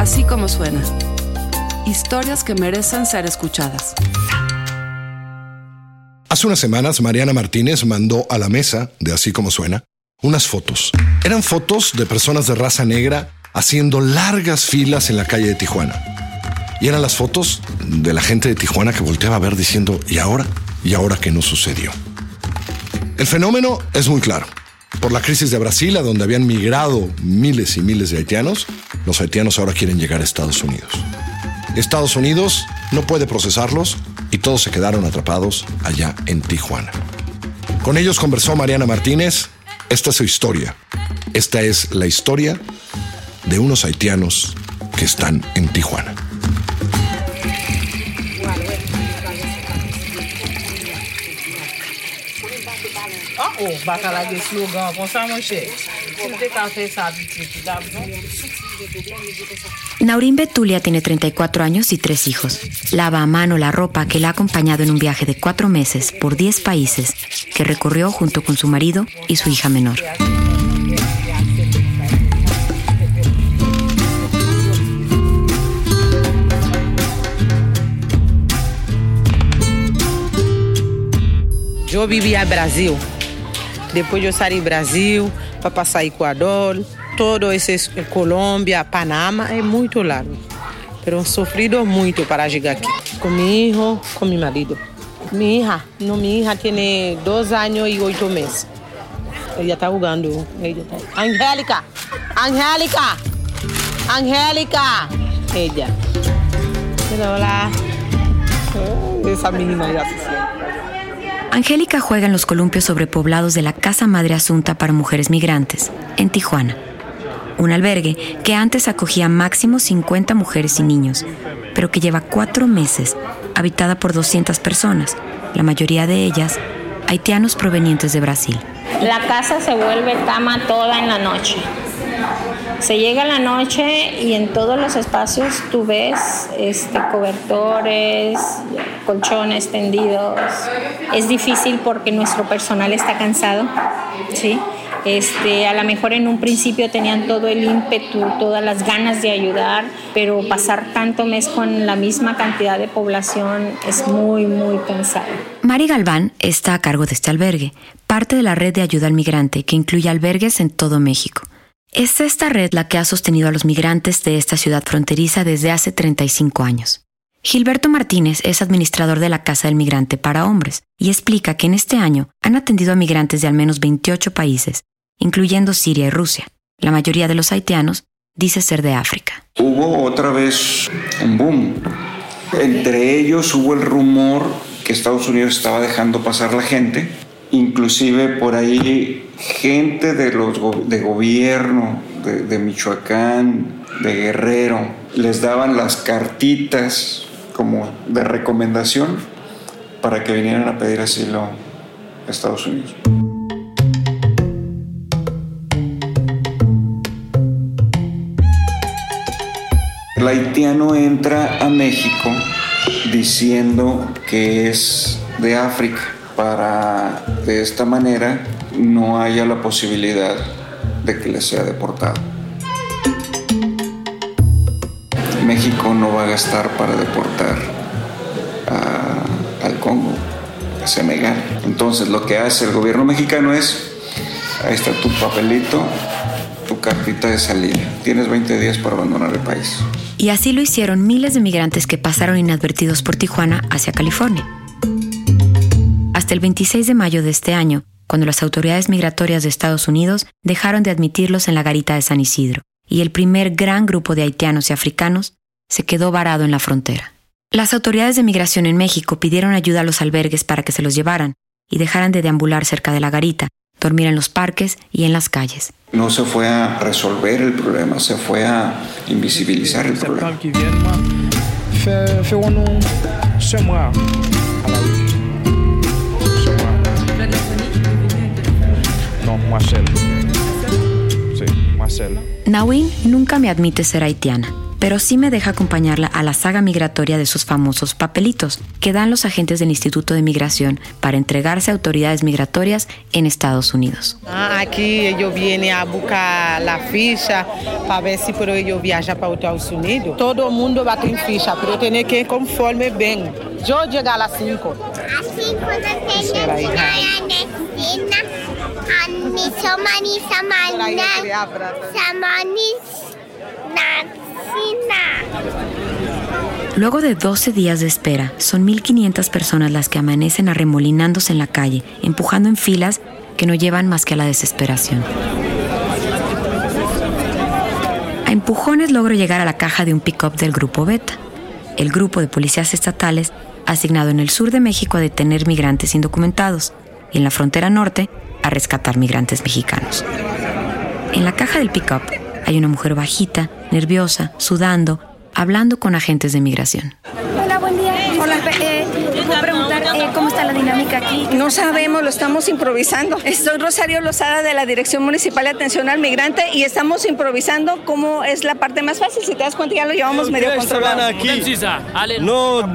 Así como suena. Historias que merecen ser escuchadas. Hace unas semanas, Mariana Martínez mandó a la mesa de Así como suena unas fotos. Eran fotos de personas de raza negra haciendo largas filas en la calle de Tijuana. Y eran las fotos de la gente de Tijuana que volteaba a ver diciendo, ¿y ahora? ¿Y ahora qué nos sucedió? El fenómeno es muy claro. Por la crisis de Brasil, a donde habían migrado miles y miles de haitianos, los haitianos ahora quieren llegar a Estados Unidos. Estados Unidos no puede procesarlos y todos se quedaron atrapados allá en Tijuana. Con ellos conversó Mariana Martínez. Esta es su historia. Esta es la historia de unos haitianos que están en Tijuana. Naurín Betulia tiene 34 años y tres hijos. Lava a mano la ropa que la ha acompañado en un viaje de cuatro meses por 10 países que recorrió junto con su marido y su hija menor. Eu vivia em Brasil. Depois eu saí do Brasil para passar Equador, todo esse Colômbia, Panamá, é muito largo. Pero sofrido muito para chegar aqui. Com meu filho, com meu marido. Minha hija, no, minha hija tem dois anos e oito meses. Ela está jogando. Ella tá... Angélica! Angélica! Angélica! Ella. Olá. Essa menina já se siente. Angélica juega en los columpios sobrepoblados de la Casa Madre Asunta para Mujeres Migrantes, en Tijuana. Un albergue que antes acogía máximo 50 mujeres y niños, pero que lleva cuatro meses habitada por 200 personas, la mayoría de ellas haitianos provenientes de Brasil. La casa se vuelve cama toda en la noche. Se llega la noche y en todos los espacios tú ves este, cobertores, colchones tendidos. Es difícil porque nuestro personal está cansado, ¿sí? Este, a lo mejor en un principio tenían todo el ímpetu, todas las ganas de ayudar, pero pasar tanto mes con la misma cantidad de población es muy, muy cansado. Mari Galván está a cargo de este albergue, parte de la red de ayuda al migrante que incluye albergues en todo México. Es esta red la que ha sostenido a los migrantes de esta ciudad fronteriza desde hace 35 años. Gilberto Martínez es administrador de la Casa del Migrante para Hombres y explica que en este año han atendido a migrantes de al menos 28 países, incluyendo Siria y Rusia. La mayoría de los haitianos dice ser de África. Hubo otra vez un boom. Entre ellos hubo el rumor que Estados Unidos estaba dejando pasar la gente inclusive por ahí gente de los de gobierno de, de, Michoacán, de Guerrero, les daban las cartitas como de recomendación para que vinieran a pedir asilo a Estados Unidos. El haitiano entra a México diciendo que es de África para de esta manera no haya la posibilidad de que le sea deportado. México no va a gastar para deportar al Congo, a Senegal. Entonces lo que hace el gobierno mexicano es, ahí está tu papelito, tu cartita de salida. Tienes 20 días para abandonar el país. Y así lo hicieron miles de migrantes que pasaron inadvertidos por Tijuana hacia California hasta el 26 de mayo de este año, cuando las autoridades migratorias de Estados Unidos dejaron de admitirlos en la garita de San Isidro, y el primer gran grupo de haitianos y africanos se quedó varado en la frontera. Las autoridades de migración en México pidieron ayuda a los albergues para que se los llevaran y dejaran de deambular cerca de la garita, dormir en los parques y en las calles. No se fue a resolver el problema, se fue a invisibilizar el problema. Nawin nunca me admite ser haitiana, pero sí me deja acompañarla a la saga migratoria de sus famosos papelitos que dan los agentes del Instituto de Migración para entregarse a autoridades migratorias en Estados Unidos. Ah, aquí ellos vienen a buscar la ficha para ver si puedo ellos viajar para Estados Unidos. Todo el mundo va a tener ficha, pero tiene que ir conforme ven. Yo llegar a las 5. A 5 no tengo. Luego de 12 días de espera, son 1.500 personas las que amanecen arremolinándose en la calle, empujando en filas que no llevan más que a la desesperación. A empujones logro llegar a la caja de un pick-up del Grupo Beta, el grupo de policías estatales asignado en el sur de México a detener migrantes indocumentados y en la frontera norte a rescatar migrantes mexicanos. En la caja del pick-up hay una mujer bajita, nerviosa, sudando, hablando con agentes de migración. Cómo está la dinámica aquí? No sabemos, lo estamos improvisando. Soy Rosario Lozada de la Dirección Municipal de Atención al Migrante y estamos improvisando cómo es la parte más fácil. Si te das cuenta, ya lo llevamos medio controlado. Aquí. No,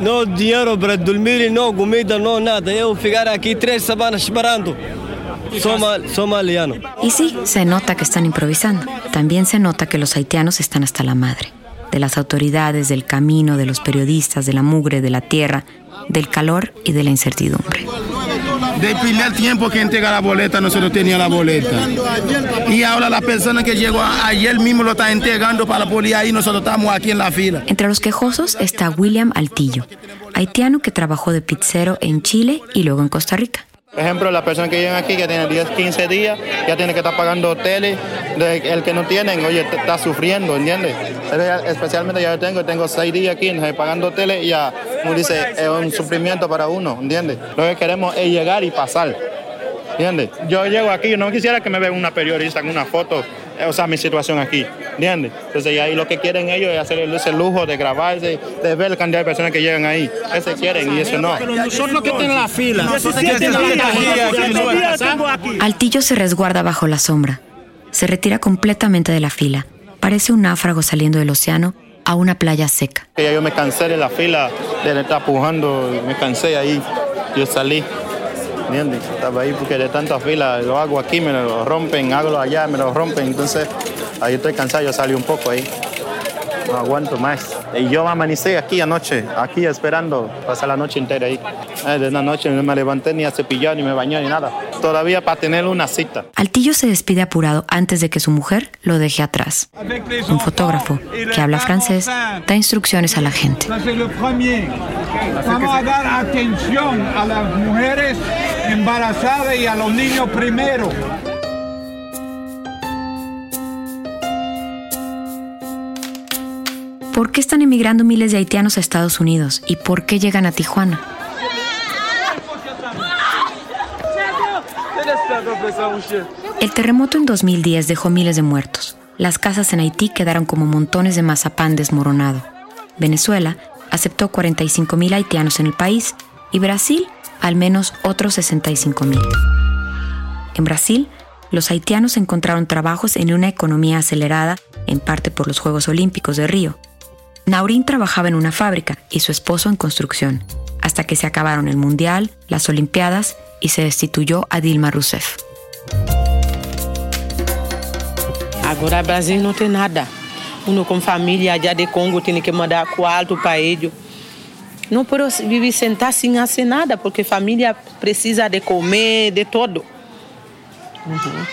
no dinero para dormir, no comida, no nada. Yo ficar aquí tres semanas esperando. Somal, somaliano. Y sí, se nota que están improvisando. También se nota que los haitianos están hasta la madre. De las autoridades, del camino, de los periodistas, de la mugre, de la tierra, del calor y de la incertidumbre. Del primer tiempo que entrega la boleta, nosotros teníamos la boleta. Y ahora la persona que llegó ayer mismo lo está entregando para la policía y nosotros estamos aquí en la fila. Entre los quejosos está William Altillo, haitiano que trabajó de pizzero en Chile y luego en Costa Rica. Por ejemplo, las personas que llegan aquí, que tienen 10, 15 días, ya tienen que estar pagando hoteles. El que no tienen, oye, está sufriendo, ¿entiendes? Especialmente ya yo tengo, tengo 6 días aquí pagando hoteles y ya, como dice, es un sufrimiento para uno, ¿entiendes? Lo que queremos es llegar y pasar, ¿entiendes? Yo llego aquí, yo no quisiera que me vea una periodista con una foto o sea, mi situación aquí, ¿entiendes? Entonces ahí lo que quieren ellos es hacer ese lujo de grabarse, de ver la cantidad de personas que llegan ahí. Ese quieren y eso no. Pero nosotros que tenemos la fila. Altillo se resguarda bajo la sombra. Se retira completamente de la fila. Parece un náufrago saliendo del océano a una playa seca. Yo me cansé de la fila, de estar pujando, me cansé ahí. Yo salí. ¿Entiendes? Estaba ahí porque de tanta fila lo hago aquí, me lo rompen, hago allá, me lo rompen, entonces ahí estoy cansado, yo salí un poco ahí. No aguanto más. Y yo amanecí aquí anoche, aquí esperando, pasar la noche entera ahí. Eh, de una noche no me levanté ni a cepillar, ni me bañé, ni nada. Todavía para tener una cita. Altillo se despide apurado antes de que su mujer lo deje atrás. Un fotógrafo que habla francés da instrucciones a la gente. Vamos a dar atención a las mujeres embarazadas y a los niños primero. ¿Por qué están emigrando miles de haitianos a Estados Unidos? ¿Y por qué llegan a Tijuana? El terremoto en 2010 dejó miles de muertos. Las casas en Haití quedaron como montones de mazapán desmoronado. Venezuela aceptó 45 mil haitianos en el país y Brasil al menos otros 65 mil. En Brasil, los haitianos encontraron trabajos en una economía acelerada, en parte por los Juegos Olímpicos de Río, Naurín trabajaba en una fábrica y su esposo en construcción, hasta que se acabaron el Mundial, las Olimpiadas y se destituyó a Dilma Rousseff. Agora Brasil não tem nada. Uno com família allá de Congo tem que mandar quarto para eles. Não posso viver sentar sem fazer nada, porque família precisa de comer, de todo. Uhum.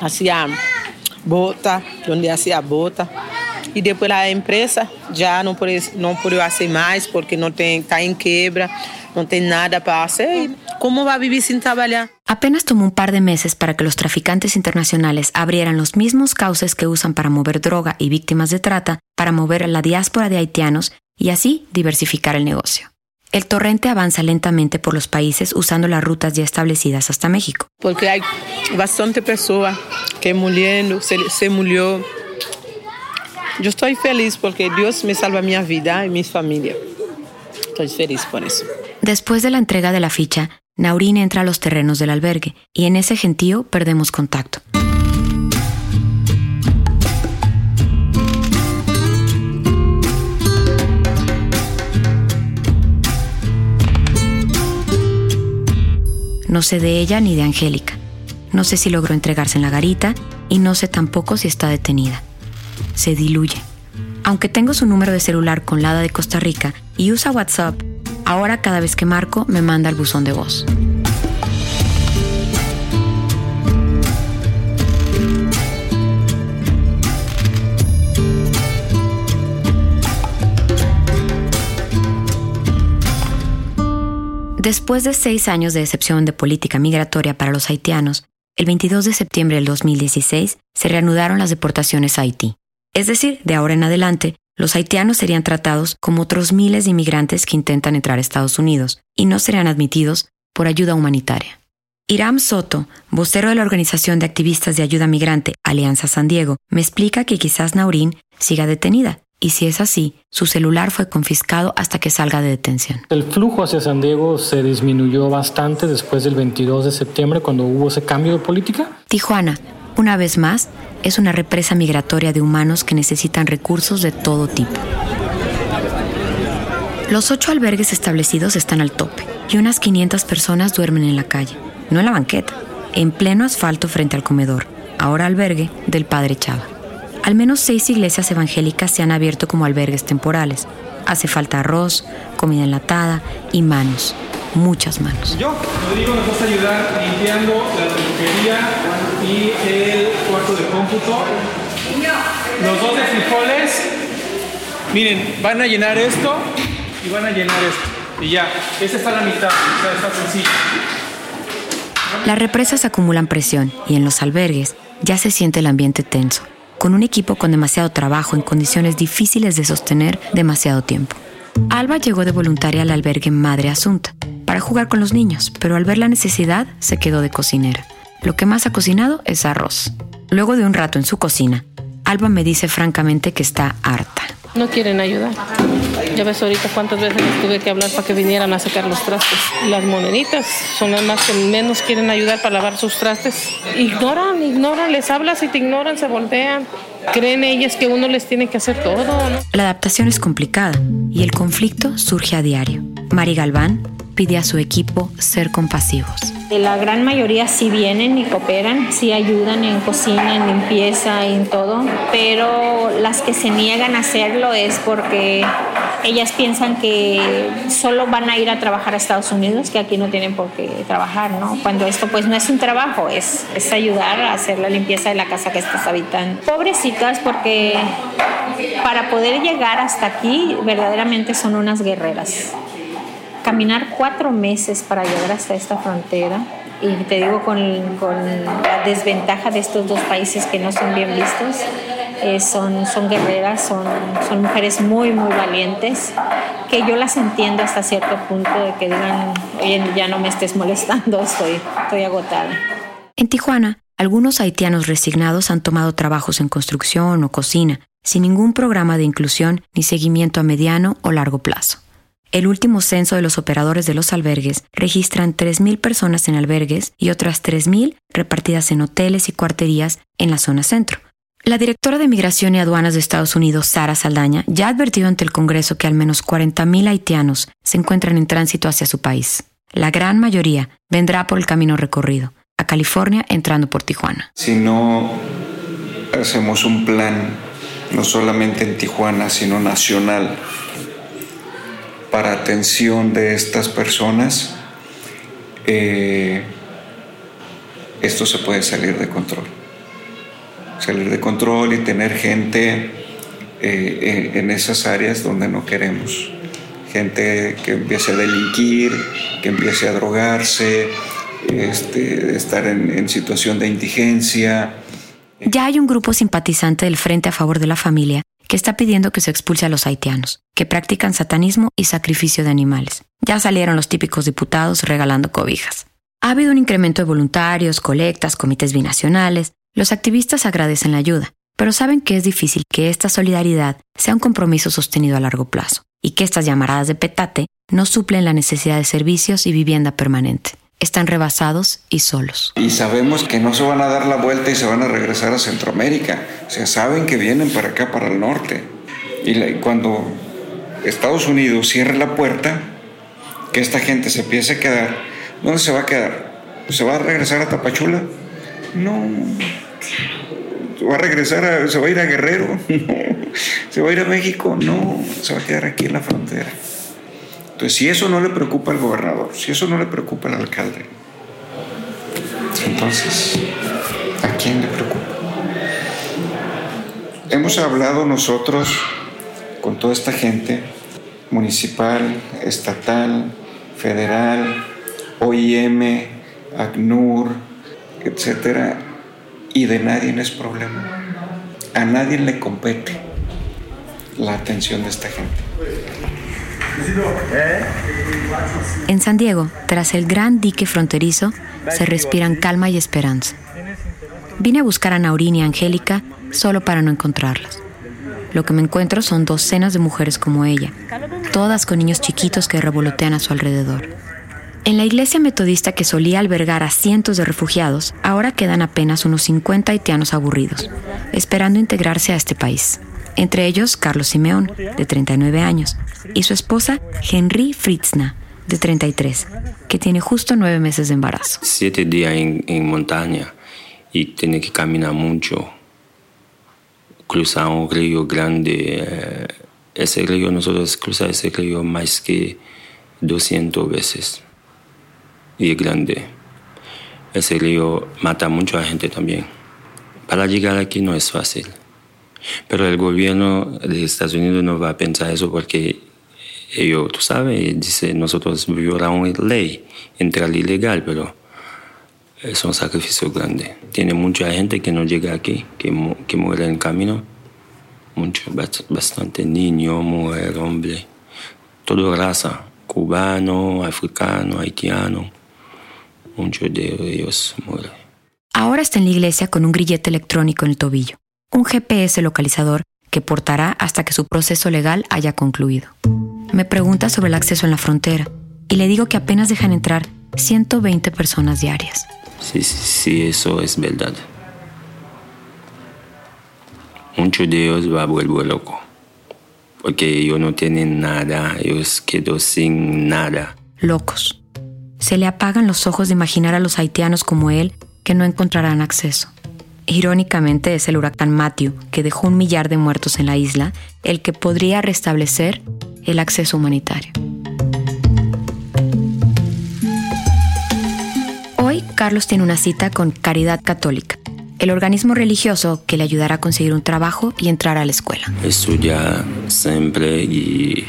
Assim, a bota, onde assim a bota. E depois a empresa já não pode, não pode fazer mais, porque não tem, está em quebra, não tem nada para fazer. ¿Cómo va a vivir sin trabajar? Apenas tomó un par de meses para que los traficantes internacionales abrieran los mismos cauces que usan para mover droga y víctimas de trata, para mover la diáspora de haitianos y así diversificar el negocio. El torrente avanza lentamente por los países usando las rutas ya establecidas hasta México. Porque hay bastante personas que muriendo, se, se murió. Yo estoy feliz porque Dios me salva mi vida y mi familia. Estoy feliz por eso. Después de la entrega de la ficha, Naurín entra a los terrenos del albergue y en ese gentío perdemos contacto. No sé de ella ni de Angélica. No sé si logró entregarse en la garita y no sé tampoco si está detenida. Se diluye. Aunque tengo su número de celular con la de Costa Rica y usa WhatsApp, ahora cada vez que marco me manda el buzón de voz. Después de seis años de excepción de política migratoria para los haitianos, el 22 de septiembre del 2016 se reanudaron las deportaciones a Haití. Es decir, de ahora en adelante, los haitianos serían tratados como otros miles de inmigrantes que intentan entrar a Estados Unidos y no serían admitidos por ayuda humanitaria. Iram Soto, vocero de la organización de activistas de ayuda migrante Alianza San Diego, me explica que quizás Naurín siga detenida y si es así, su celular fue confiscado hasta que salga de detención. El flujo hacia San Diego se disminuyó bastante después del 22 de septiembre cuando hubo ese cambio de política. Tijuana, una vez más, es una represa migratoria de humanos que necesitan recursos de todo tipo. Los ocho albergues establecidos están al tope y unas 500 personas duermen en la calle, no en la banqueta, en pleno asfalto frente al comedor, ahora albergue del Padre Chava. Al menos seis iglesias evangélicas se han abierto como albergues temporales. Hace falta arroz, comida enlatada y manos, muchas manos. Yo, Rodrigo, nos vas a ayudar limpiando la peluquería y el cuarto de cómputo. Los dos de frijoles. Miren, van a llenar esto y van a llenar esto. Y ya, esa está la mitad, o sea, está sencillo. Las represas acumulan presión y en los albergues ya se siente el ambiente tenso con un equipo con demasiado trabajo en condiciones difíciles de sostener demasiado tiempo. Alba llegó de voluntaria al albergue Madre Asunta para jugar con los niños, pero al ver la necesidad se quedó de cocinera. Lo que más ha cocinado es arroz. Luego de un rato en su cocina, Alba me dice francamente que está harta. No quieren ayudar. Ya ves ahorita cuántas veces les tuve que hablar para que vinieran a sacar los trastes. Las moneditas son las más que menos quieren ayudar para lavar sus trastes. Ignoran, ignoran, les hablas y te ignoran, se voltean. Creen ellas que uno les tiene que hacer todo. La adaptación es complicada y el conflicto surge a diario. Mari Galván pide a su equipo ser compasivos. La gran mayoría sí vienen y cooperan, sí ayudan en cocina, en limpieza, en todo, pero las que se niegan a hacerlo es porque ellas piensan que solo van a ir a trabajar a Estados Unidos, que aquí no tienen por qué trabajar, ¿no? Cuando esto pues no es un trabajo, es, es ayudar a hacer la limpieza de la casa que estás habitando. Pobrecitas porque para poder llegar hasta aquí verdaderamente son unas guerreras caminar cuatro meses para llegar hasta esta frontera y te digo con, la desventaja de estos dos países que no son bien vistos, eh, son, son guerreras, son, son mujeres muy, muy valientes, que yo las entiendo hasta cierto punto de que digan, oye, ya no me estés molestando, estoy, estoy agotada. En Tijuana, algunos haitianos resignados han tomado trabajos en construcción o cocina, sin ningún programa de inclusión ni seguimiento a mediano o largo plazo. El último censo de los operadores de los albergues registran 3.000 personas en albergues y otras 3.000 repartidas en hoteles y cuarterías en la zona centro. La directora de Migración y Aduanas de Estados Unidos, Sara Saldaña, ya advirtió ante el Congreso que al menos 40.000 haitianos se encuentran en tránsito hacia su país. La gran mayoría vendrá por el camino recorrido, a California entrando por Tijuana. Si no hacemos un plan, no solamente en Tijuana, sino nacional, para atención de estas personas, eh, esto se puede salir de control. Salir de control y tener gente eh, en esas áreas donde no queremos. Gente que empiece a delinquir, que empiece a drogarse, este, estar en, en situación de indigencia. Ya hay un grupo simpatizante del Frente a favor de la familia que está pidiendo que se expulse a los haitianos, que practican satanismo y sacrificio de animales. Ya salieron los típicos diputados regalando cobijas. Ha habido un incremento de voluntarios, colectas, comités binacionales. Los activistas agradecen la ayuda, pero saben que es difícil que esta solidaridad sea un compromiso sostenido a largo plazo y que estas llamaradas de petate no suplen la necesidad de servicios y vivienda permanente están rebasados y solos. Y sabemos que no se van a dar la vuelta y se van a regresar a Centroamérica. O sea, saben que vienen para acá, para el norte. Y cuando Estados Unidos cierre la puerta, que esta gente se empiece a quedar, ¿dónde se va a quedar? ¿Se va a regresar a Tapachula? No. ¿Se va a regresar se va a ir a Guerrero? No. ¿Se va a ir a México? No. Se va a quedar aquí en la frontera. Entonces, si eso no le preocupa al gobernador, si eso no le preocupa al alcalde, entonces, ¿a quién le preocupa? Hemos hablado nosotros con toda esta gente, municipal, estatal, federal, OIM, ACNUR, etcétera, y de nadie es problema. A nadie le compete la atención de esta gente. En San Diego, tras el gran dique fronterizo, se respiran calma y esperanza. Vine a buscar a Naurín y Angélica solo para no encontrarlas. Lo que me encuentro son docenas de mujeres como ella, todas con niños chiquitos que revolotean a su alrededor. En la iglesia metodista que solía albergar a cientos de refugiados, ahora quedan apenas unos 50 haitianos aburridos, esperando integrarse a este país. Entre ellos, Carlos Simeón, de 39 años, y su esposa, Henry Fritzna, de 33, que tiene justo nueve meses de embarazo. Siete días en, montaña y tiene que caminar mucho, cruzar un río grande. eh, ese río, nosotros cruzamos ese río más que 200 veces. Y es grande. Ese río mata mucho a gente también. Para llegar aquí no es fácil. Pero el gobierno de Estados Unidos no va a pensar eso porque ellos, tú sabes, dice, nosotros violamos ley, entrar ilegal, pero es un sacrificio grande. Tiene mucha gente que no llega aquí, que, mu- que muere en el camino. Mucho, bast- bastante niño, mujer, hombre. Todo raza, cubano, africano, haitiano. Muchos de ellos mueren. Ahora está en la iglesia con un grillete electrónico en el tobillo, un GPS localizador que portará hasta que su proceso legal haya concluido. Me pregunta sobre el acceso en la frontera y le digo que apenas dejan entrar 120 personas diarias. Sí, sí, sí, eso es verdad. Muchos de ellos va a volver loco. Porque ellos no tienen nada, ellos quedan sin nada. Locos. Se le apagan los ojos de imaginar a los haitianos como él que no encontrarán acceso. Irónicamente es el huracán Matthew, que dejó un millar de muertos en la isla, el que podría restablecer el acceso humanitario. Hoy Carlos tiene una cita con Caridad Católica, el organismo religioso que le ayudará a conseguir un trabajo y entrar a la escuela. Estudia siempre y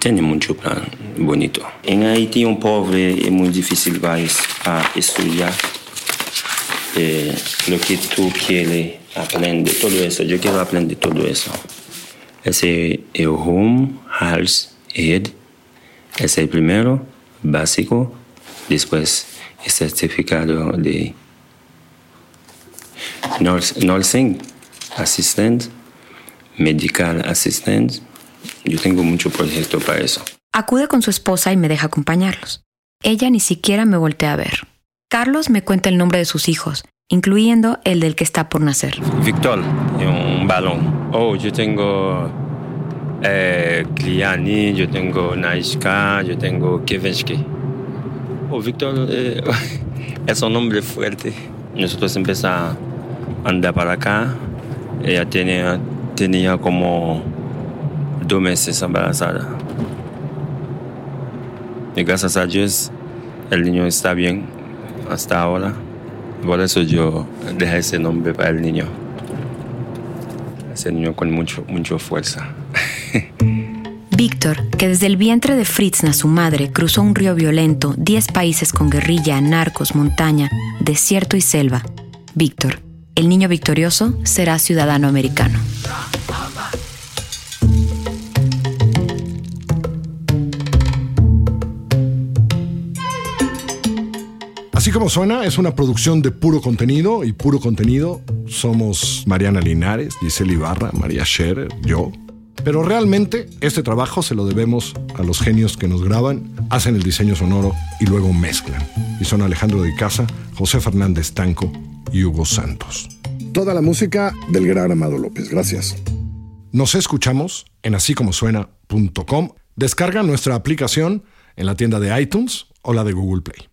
tiene mucho plan bonito. En Haití un pobre es muy difícil va a estudiar eh, lo que tú quieres aprender, todo eso. Yo quiero aprender todo eso. Ese es home, house, head. Es el primero, básico. Después el certificado de nursing assistant, medical assistant. Yo tengo mucho proyecto para eso. Acude con su esposa y me deja acompañarlos. Ella ni siquiera me voltea a ver. Carlos me cuenta el nombre de sus hijos, incluyendo el del que está por nacer. Víctor, un balón. Oh, yo tengo eh, Kliani, yo tengo Naishka, yo tengo Kevenski. Oh, Víctor eh, es un nombre fuerte. Nosotros empezamos a andar para acá. Ella tenía, tenía como dos meses embarazada. Y gracias a Dios, el niño está bien hasta ahora. Por eso yo dejé ese nombre para el niño. Ese niño con mucho, mucha fuerza. Víctor, que desde el vientre de Fritzna, su madre, cruzó un río violento, 10 países con guerrilla, narcos, montaña, desierto y selva. Víctor, el niño victorioso, será ciudadano americano. Así como suena, es una producción de puro contenido y puro contenido somos Mariana Linares, Giselle Ibarra, María Scherer, yo. Pero realmente este trabajo se lo debemos a los genios que nos graban, hacen el diseño sonoro y luego mezclan. Y son Alejandro de Casa, José Fernández Tanco y Hugo Santos. Toda la música del gran Amado López. Gracias. Nos escuchamos en asícomosuena.com. Descarga nuestra aplicación en la tienda de iTunes o la de Google Play.